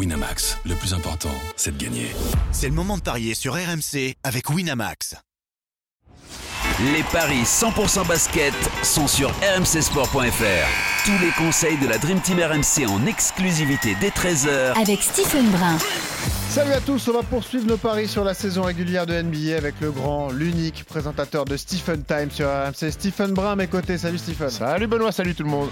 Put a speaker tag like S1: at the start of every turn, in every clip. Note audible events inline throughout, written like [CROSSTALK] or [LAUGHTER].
S1: Winamax, le plus important, c'est de gagner.
S2: C'est le moment de parier sur RMC avec Winamax.
S3: Les paris 100% basket sont sur rmcsport.fr. Tous les conseils de la Dream Team RMC en exclusivité dès 13h
S4: avec Stephen Brun.
S5: Salut à tous, on va poursuivre nos paris sur la saison régulière de NBA avec le grand, l'unique présentateur de Stephen Time sur RMC, Stephen Brun à mes côtés. Salut Stephen.
S6: Salut Benoît, salut tout le monde.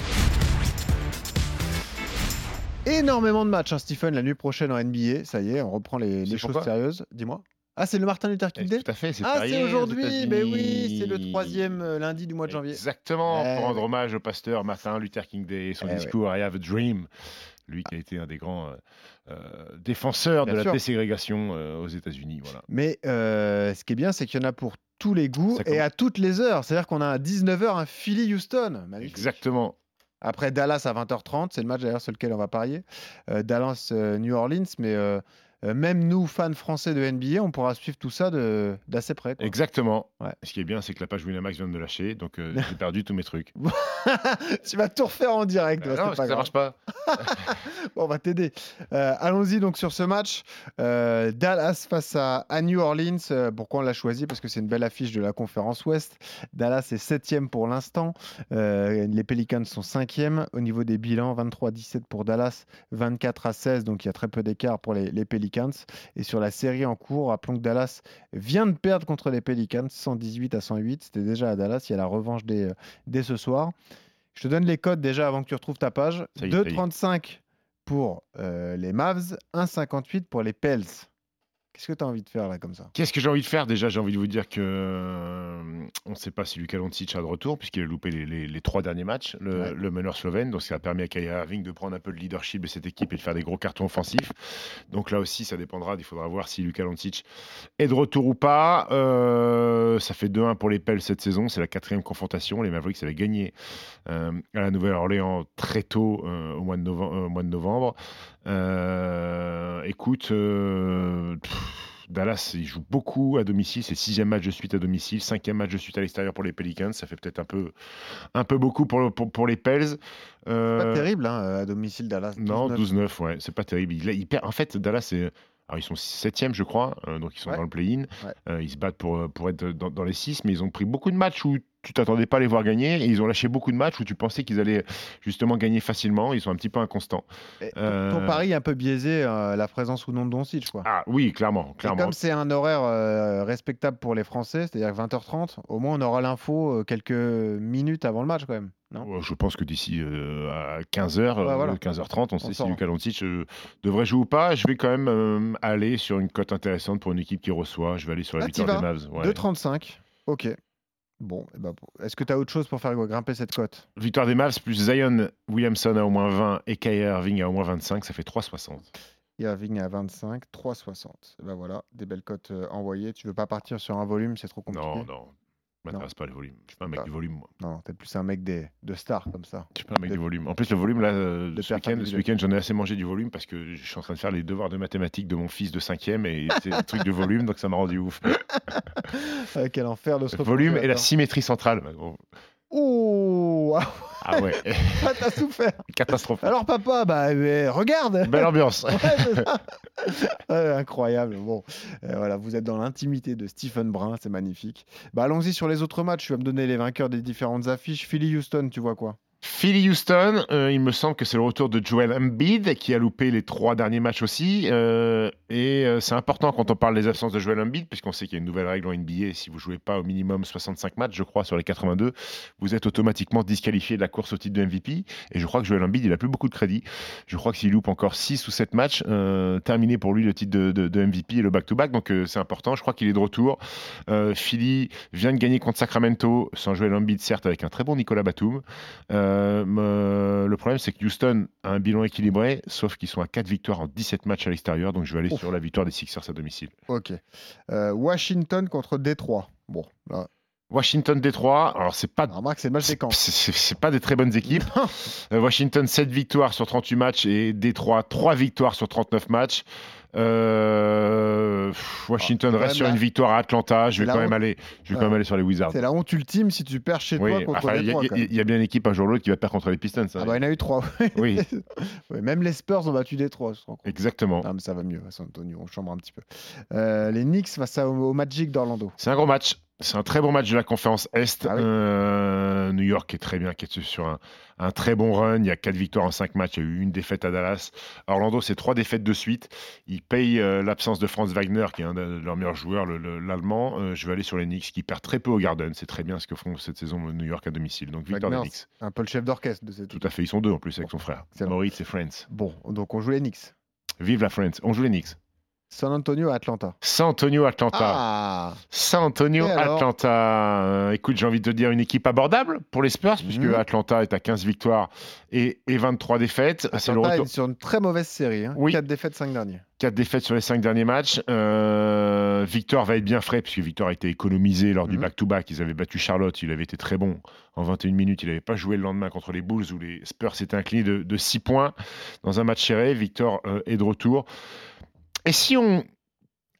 S5: Énormément de matchs, hein, Stephen, la nuit prochaine en NBA. Ça y est, on reprend les, les choses sérieuses. Dis-moi. Ah, c'est le Martin Luther King Day
S6: Tout à fait, c'est
S5: Ah, c'est aujourd'hui Mais oui, c'est le troisième euh, lundi du mois de janvier.
S6: Exactement,
S5: Eh
S6: pour rendre hommage au pasteur Martin Luther King Day, son
S5: Eh
S6: discours I have a dream. Lui qui a été un des grands euh, euh, défenseurs
S5: Bien
S6: de
S5: sûr.
S6: la déségrégation euh, aux États-Unis. Voilà.
S5: Mais euh, ce qui est bien, c'est qu'il y en a pour tous les goûts et à toutes les heures. C'est-à-dire qu'on a à 19h un Philly-Houston. Magnifique.
S6: Exactement.
S5: Après Dallas à 20h30, c'est le match d'ailleurs sur lequel on va parier. Euh, Dallas-New Orleans, mais euh, même nous, fans français de NBA, on pourra suivre tout ça d'assez près. quoi.
S6: Exactement.
S5: Ouais.
S6: Ce qui est bien, c'est que la page Winamax vient de me lâcher, donc euh, [LAUGHS] j'ai perdu tous mes trucs. [LAUGHS]
S5: tu vas tout refaire en direct.
S6: Euh,
S5: toi,
S6: non, parce
S5: pas
S6: que ça marche pas. [LAUGHS]
S5: Bon, on va t'aider. Euh, Allons-y donc sur ce match. Dallas face à, à New Orleans. Pourquoi on l'a choisi? Parce que c'est une belle affiche de la conférence Ouest. Dallas est septième pour l'instant. Les Pelicans sont cinquième. Au niveau des bilans, 23-17 pour Dallas, 24 à 16. Donc il y a très peu d'écart pour les, les Pelicans. Et sur la série en cours, rappelons que Dallas vient de perdre contre les Pelicans, 118 à 108. C'était déjà à Dallas. Il y a la revanche dès, dès ce soir. Je te donne les codes déjà avant que tu retrouves ta page.
S6: Ça y est, ça y est.
S5: 2,35 pour euh, les Mavs, 1,58 pour les Pels. Qu'est-ce que tu as envie de faire là comme ça?
S6: Qu'est-ce que j'ai envie de faire? Déjà, j'ai envie de vous dire que euh, on ne sait pas si Luka Doncic sera de retour puisqu'il a loupé les, les- les trois derniers matchs, le,
S5: Ouais.
S6: le meneur slovène. Donc, ça a permis à Kyrie Irving de prendre un peu le leadership de cette équipe et de faire des gros cartons offensifs. Donc là aussi, ça dépendra. Il faudra voir si Luka Doncic est de retour ou pas. Euh, ça fait 2-1 pour les Pels cette saison. C'est la quatrième confrontation. Les Mavericks avaient gagné euh, à la Nouvelle-Orléans très tôt au, mois de novembre, au mois de novembre. Écoute, pff, Dallas, il joue beaucoup à domicile. C'est sixième match de suite à domicile, cinquième match de suite à l'extérieur pour les Pelicans. Ça fait peut-être un peu, un peu beaucoup pour, pour, pour les Pels. Euh,
S5: Pas terrible hein, à domicile Dallas.
S6: non,
S5: 12-9.
S6: 12-9, ouais, c'est pas terrible. Il, il perd- en fait, Dallas, c'est. Alors, ils sont septième, je crois, euh, donc ils sont
S5: Ouais.
S6: dans le play-in.
S5: Ouais.
S6: Euh, ils se battent pour, pour être dans, dans les six, mais ils ont pris beaucoup de matchs où tu t'attendais pas à les voir gagner, et ils ont lâché beaucoup de matchs où tu pensais qu'ils allaient justement gagner facilement. Ils sont un petit peu inconstants.
S5: Et ton-
S6: Euh,
S5: Ton pari est un peu biaisé, euh, la présence ou non de Doncic. Quoi.
S6: Ah oui, clairement,
S5: Et
S6: clairement.
S5: comme c'est un horaire euh, respectable pour les Français, c'est-à-dire 20h30, au moins on aura l'info euh, quelques minutes avant le match quand même. Non?
S6: Je pense que d'ici euh, à 15h,
S5: Ouais, voilà.
S6: 15h30, on sait si. Luka Doncic euh, devrait jouer ou pas. Je vais quand même euh, aller sur une cote intéressante pour une équipe qui reçoit. Je vais aller sur la
S5: Ah,
S6: victoire des Mavs. ouais.
S5: 2,35. Ok. Bon, eh ben, est-ce que tu as autre chose pour faire grimper cette cote?
S6: Victoire des Mavs plus Zion Williamson à au moins 20 et Kyrie Irving à au moins 25, ça fait 3,60.
S5: Irving à 25, 3,60. Eh Ben voilà, des belles cotes euh, envoyées. Tu veux pas partir sur un volume, c'est trop compliqué?
S6: Non, non, m'intéresse pas les volumes. Je suis pas un mec
S5: Ah.
S6: du volume, moi.
S5: Non, t'es plus un mec des, de stars comme ça.
S6: Je suis pas un mec
S5: De-
S6: du volume. En plus, le volume, là, euh,
S5: de
S6: ce week-end, week-end, j'en ai assez mangé du volume parce que je suis en train de faire les devoirs de mathématiques de mon fils de 5 et c'est un truc de volume, donc ça m'a rendu ouf.
S5: Euh, quel enfer de se
S6: volume et la symétrie centrale.
S5: Ouh
S6: Ah ouais,
S5: Ah, [LAUGHS] T'as souffert
S6: catastrophe.
S5: Alors papa, bah euh, regarde
S6: Belle ambiance. [LAUGHS]
S5: Ouais, incroyable. Bon, Euh, voilà, vous êtes dans l'intimité de Stephen Brun, c'est magnifique. Bah, allons-y sur les autres matchs. Tu vas me donner les vainqueurs des différentes affiches. Philly Houston, tu vois quoi?
S6: Philly Houston, euh, il me semble que c'est le retour de Joel Embiid qui a loupé les trois derniers matchs aussi. euh, et euh, c'est important quand on parle des absences de Joel Embiid, puisqu'on sait qu'il y a une nouvelle règle en NBA. Si vous jouez pas au minimum 65 matchs, je crois, sur les 82, vous êtes automatiquement disqualifié de la course au titre de MVP. Et je crois que Joel Embiid, il a plus beaucoup de crédit. Je crois que s'il loupe encore 6 ou 7 matchs, terminé pour lui le titre de, MVP et le back-to-back. Donc c'est important. Je crois qu'il est de retour. Philly vient de gagner contre Sacramento, sans Joel Embiid, certes, avec un très bon Nicolas Batum. Me- le problème, c'est que Houston a un bilan équilibré, sauf qu'ils sont à 4 victoires en 17 matchs à l'extérieur. Donc je vais aller
S5: Ouf.
S6: sur la victoire des Sixers à domicile.
S5: Ok. Euh, Washington contre Détroit. Bon, là,
S6: Washington Détroit. Alors c'est pas
S5: c'est
S6: c'est- pas des très bonnes équipes. Euh, Washington 7 victoires sur 38 matchs et Détroit 3 victoires sur 39 matchs. Euh, Washington
S5: Ah,
S6: reste sur une victoire à Atlanta. Je vais quand même aller, je vais quand même aller sur les Wizards.
S5: C'est la honte ultime si tu perds chez toi
S6: Oui,
S5: contre
S6: enfin, il y, a- y bien une équipe un jour ou l'autre qui va perdre contre les Pistons. hein.
S5: Ah bah, il y en a eu trois.
S6: Oui, [LAUGHS]
S5: même les Spurs ont battu Détroit. je
S6: exactement.
S5: Mais ça va mieux, San Antonio, on chambre un petit peu. Euh, les Knicks face au Magic d'Orlando.
S6: C'est un gros match. C'est un très bon match de la conférence Est.
S5: Ah oui.
S6: Euh, New York est très bien, qui est sur un, un très bon run. Il y a 4 victoires en 5 matchs. Il y a eu une défaite à Dallas. Orlando, c'est 3 défaites de suite. Ils payent euh, l'absence de Franz Wagner, qui est un de leurs meilleurs joueurs, le- le- l'Allemand. Euh, je vais aller sur les Knicks, qui perdent très peu au Garden. C'est très bien ce que font cette saison New York à domicile. Donc victoire des Knicks.
S5: Un peu le chef d'orchestre de cette
S6: Tout à fait. Ils sont deux en plus avec
S5: Bon,
S6: son frère.
S5: excellent.
S6: Moritz et Friends.
S5: Bon, donc on joue les Knicks.
S6: Vive la Friends. On joue les Knicks.
S5: San Antonio à Atlanta.
S6: San Antonio, Atlanta.
S5: Ah
S6: San Antonio, Atlanta. Euh, écoute, j'ai envie de te dire une équipe abordable pour les Spurs, puisque
S5: Mhm.
S6: Atlanta est à 15 victoires et, et 23 défaites. C'est le
S5: Atlanta
S6: retour.
S5: est sur une très mauvaise série. Hein.
S6: Oui.
S5: 4 défaites, 5 derniers.
S6: 4 défaites sur les 5 derniers matchs. Euh, Victor va être bien frais, puisque Victor a été économisé lors du
S5: Mhm.
S6: back-to-back. Ils avaient battu Charlotte, il avait été très bon en 21 minutes. Il n'avait pas joué le lendemain contre les Bulls, où les Spurs s'étaient inclinés de, de 6 points dans un match serré. Victor euh, est de retour. Et si on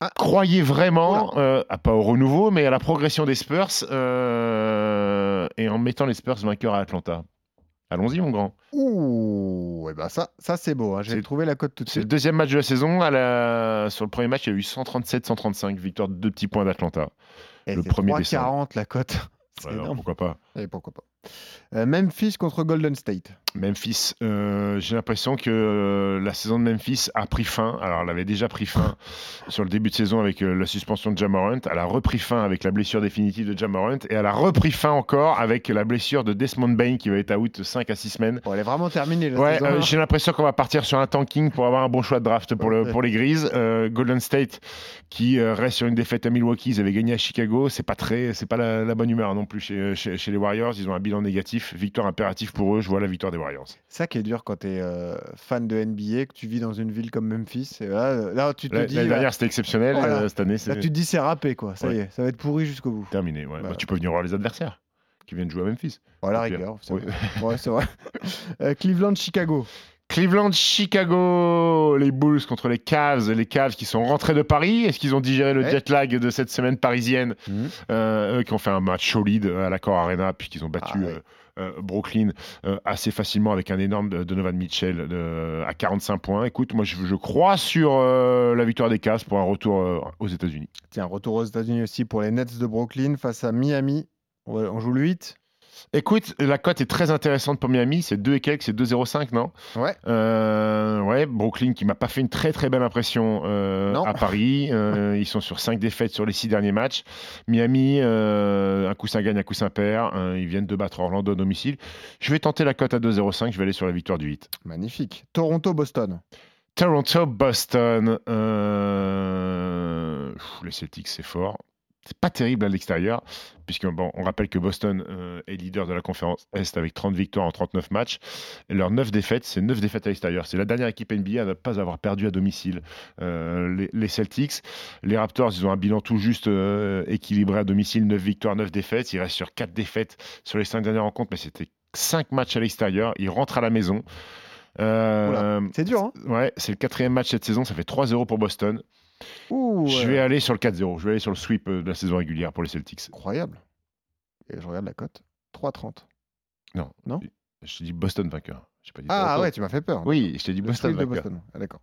S5: Ah.
S6: croyait vraiment, euh, à pas au renouveau, mais à la progression des Spurs, euh, et en mettant les Spurs vainqueurs à Atlanta Allons-y, mon grand.
S5: Ouh, et ben ça, ça c'est beau. hein. J'ai trouvé la cote tout de
S6: C'est le
S5: suite.
S6: deuxième match de la saison. À la... Sur le premier match, il y a eu 137-135, victoire de deux petits points d'Atlanta. Le
S5: c'est
S6: 1er
S5: 3,40 la cote. [LAUGHS]
S6: Ouais, pourquoi pas
S5: Et pourquoi pas. Euh, Memphis contre Golden State.
S6: Memphis, euh, j'ai l'impression que euh, la saison de Memphis a pris fin. Alors, elle avait déjà pris fin [LAUGHS] sur le début de saison avec euh, la suspension de Jamorant. Elle a repris fin avec la blessure définitive de Jamorant. Et elle a repris fin encore avec la blessure de Desmond Bain qui va être out 5 à 6 semaines.
S5: Bon, elle est vraiment terminée. La
S6: Ouais,
S5: saison, hein.
S6: j'ai l'impression qu'on va partir sur un tanking pour avoir un bon choix de draft pour, le,
S5: Ouais.
S6: pour les Grises. Golden State qui reste sur une défaite à Milwaukee, ils avaient gagné à Chicago. C'est pas très, c'est pas la, la bonne humeur non plus chez, chez, chez les Warriors. Ils ont un bilan négatif. Victoire impérative pour eux. Je vois la victoire des Warriors.
S5: C'est ça qui est dur quand tu es fan de NBA, que tu vis dans une ville comme Memphis. Et là, euh, là, tu te
S6: La-
S5: dis,
S6: L'année
S5: là,
S6: dernière, c'était exceptionnel.
S5: Voilà.
S6: Euh, cette année,
S5: là, tu te dis c'est râpé, quoi. Ça y est, ça va être pourri jusqu'au bout.
S6: terminé. ouais.
S5: Bah.
S6: Bah, tu peux venir voir les adversaires qui viennent jouer à Memphis.
S5: Voilà, rigueur. c'est
S6: Oui.
S5: vrai. Ouais, c'est vrai. [LAUGHS] Euh, Cleveland, Chicago.
S6: Cleveland, Chicago, les Bulls contre les Cavs, les Cavs qui sont rentrés de Paris. Est-ce qu'ils ont digéré le
S5: Ouais.
S6: jet lag de cette semaine parisienne Euh, eux qui ont fait un match solide à l'accord Arena, puisqu'ils ont battu
S5: Ah ouais.
S6: euh, euh, Brooklyn assez facilement avec un énorme Donovan Mitchell à 45 points. Écoute, moi je, je crois sur la victoire des Cavs pour un retour aux États-Unis.
S5: Tiens, retour aux États-Unis aussi pour les Nets de Brooklyn face à Miami. On joue le 8.
S6: Écoute, la cote est très intéressante pour Miami, c'est 2 et quelques, c'est 2,05, non?
S5: Ouais.
S6: Euh, ouais, Brooklyn qui m'a pas fait une très très belle impression euh, à Paris. [LAUGHS] Euh, ils sont sur 5 défaites sur les 6 derniers matchs. Miami, euh, un coussin gagne, un coussin perd. Euh, ils viennent de battre Orlando à domicile. Je vais tenter la cote à 2,05, je vais aller sur la victoire du 8.
S5: Magnifique. Toronto, Boston.
S6: Toronto, Boston. euh, pff, les Celtics, c'est fort. C'est pas terrible à l'extérieur, puisque bon, on rappelle que Boston euh, est leader de la conférence Est avec 30 victoires en 39 matchs. Et leurs 9 défaites, c'est 9 défaites à l'extérieur. C'est la dernière équipe NBA à ne pas avoir perdu à domicile. Euh, les, les Celtics, les Raptors, ils ont un bilan tout juste euh, équilibré à domicile, 9 victoires, 9 défaites. Ils restent sur 4 défaites sur les 5 dernières rencontres, mais c'était 5 matchs à l'extérieur. Ils rentrent à la maison.
S5: C'est dur, hein
S6: Ouais, c'est le quatrième match cette saison, ça fait 3-0 pour Boston.
S5: Ouh,
S6: Je vais aller sur le 4-0, je vais aller sur le sweep euh, de la saison régulière pour les Celtics.
S5: Incroyable. Et je regarde la cote. 3,30.
S6: Non,
S5: Non?
S6: Je te dis Boston vainqueur. Pas dit
S5: Ah ouais, tu m'as fait peur.
S6: Oui, je t'ai dit
S5: Le
S6: Boston vainqueur.
S5: Boston. Ah, D'accord.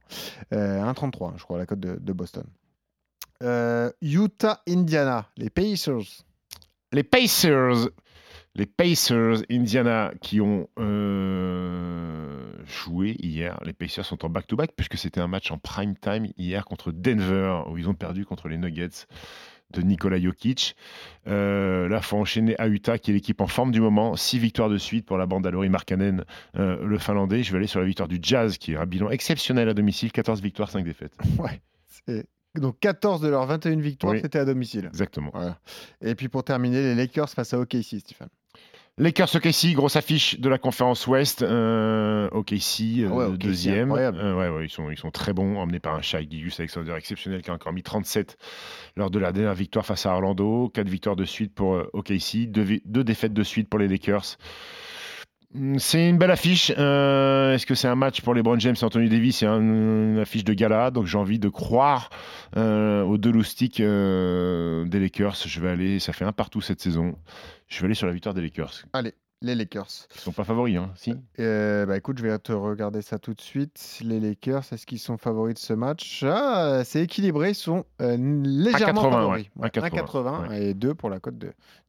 S5: Euh, 1,33, je crois, la cote de, de Boston. Euh, Utah, Indiana, les Pacers.
S6: Les Pacers, les Pacers, Indiana, qui ont euh, joué hier. Les Pacers sont en back-to-back puisque c'était un match en prime time hier contre Denver où ils ont perdu contre les Nuggets de Nikola Jokic. Euh, là, il faut enchaîner à Utah, qui est l'équipe en forme du moment. Six victoires de suite pour la bande à Lauri Markkanen, euh, le Finlandais. Je vais aller sur la victoire du Jazz, qui est un bilan exceptionnel à domicile. 14 victoires, 5 défaites. [LAUGHS]
S5: Ouais. Donc 14 de leurs 21 victoires,
S6: Oui.
S5: c'était à domicile.
S6: Exactement.
S5: Voilà. Et puis pour terminer, les Lakers face à OKC, Stéphane.
S6: Lakers OKC, grosse affiche de la conférence Ouest. Euh, OKC, euh,
S5: Ah ouais, OKC,
S6: deuxième. Euh, ouais, ouais, ils, sont, ils sont très bons, emmenés par un Shai Gilgeous Alexander exceptionnel qui a encore mis 37 lors de la dernière victoire face à Orlando. Quatre victoires de suite pour euh, OKC, deux, vi- deux défaites de suite pour les Lakers. Hum, C'est une belle affiche. Euh, Est-ce que c'est un match pour les Brown James et Anthony Davis? C'est un- une affiche de gala, donc j'ai envie de croire euh, aux deux loustiques euh, des Lakers. Je vais aller, ça fait un partout cette saison. Je vais aller sur la victoire des Lakers.
S5: Allez, les Lakers.
S6: Ils sont pas favoris, hein Si
S5: Euh, bah écoute, je vais te regarder ça tout de suite. Les Lakers, est-ce qu'ils sont favoris de ce match? Ah, c'est équilibré, ils sont euh, légèrement
S6: 1,80,
S5: favoris.
S6: ouais. 1,80,
S5: 1,80 et 2 pour la cote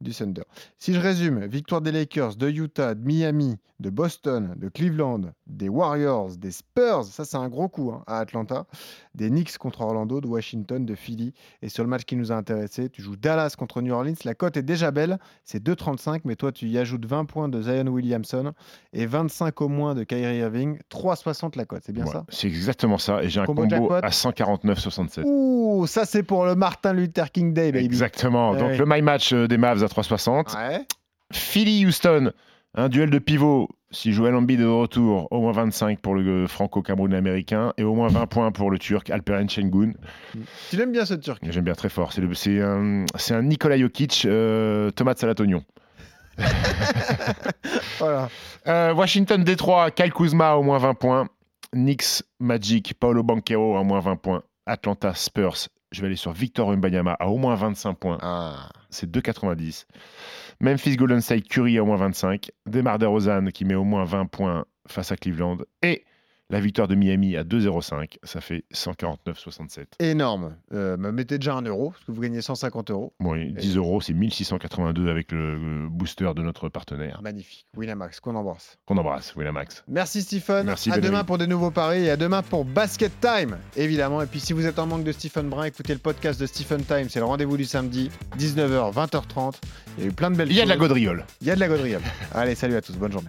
S5: du Thunder. Si je résume, victoire des Lakers, de Utah, de Miami, de Boston, de Cleveland, des Warriors, des Spurs, ça c'est un gros coup hein, à Atlanta, des Knicks contre Orlando, de Washington, de Philly. Et sur le match qui nous a intéressé, tu joues Dallas contre New Orleans. La cote est déjà belle, c'est 2,35, mais toi tu y ajoutes 20 points de Zion Williamson et 25 au moins de Kyrie Irving, 3,60 la cote, c'est bien
S6: Ouais,
S5: ça?
S6: C'est exactement ça. Et j'ai un
S5: Combo
S6: à 149,67.
S5: Ouh, ça c'est pour le Martin Luther King Day, baby.
S6: Exactement.
S5: Ouais,
S6: Donc
S5: ouais.
S6: le my match euh, des Mavs à 3,60.
S5: Ouais.
S6: Philly-Houston, un duel de pivot. Si Joel Embiid est de retour, au moins 25 pour le euh, franco-camerounais américain et au moins 20 points pour le turc Alperen Şengün.
S5: Tu l'aimes bien ce turc?
S6: J'aime bien très fort. C'est un, un Nikola Jokic, euh, tomate salade oignon. [LAUGHS]
S5: Voilà.
S6: Euh, Washington Détroit, Kyle Kuzma au moins 20 points. Knicks Magic, Paolo Banquero à moins 20 points. Atlanta Spurs, je vais aller sur Victor Wembanyama à au moins 25 points.
S5: Ah.
S6: C'est 2,90. Memphis Golden State Curry à au moins 25. Demar DeRozan qui met au moins 20 points face à Cleveland. Et la victoire de Miami à 2,05. Ça fait 149,67.
S5: Énorme. Euh, me mettez déjà un euro, parce que vous gagnez 150 euros.
S6: Et 10 euros, c'est 1682 avec le booster de notre partenaire.
S5: Magnifique. Winamax, qu'on embrasse.
S6: Qu'on embrasse, Winamax.
S5: Merci Stephen.
S6: Merci,
S5: à
S6: Benoît.
S5: demain pour de nouveaux paris et à demain pour Basket Time, évidemment. Et puis si vous êtes en manque de Stephen Brun, écoutez le podcast de Stephen Time. C'est le rendez-vous du samedi, 19h, 20h30. Il y a eu plein de belles
S6: Il y a de la
S5: choses.
S6: gaudriole.
S5: Il y a de la gaudriole. Allez, salut à tous. Bonne journée.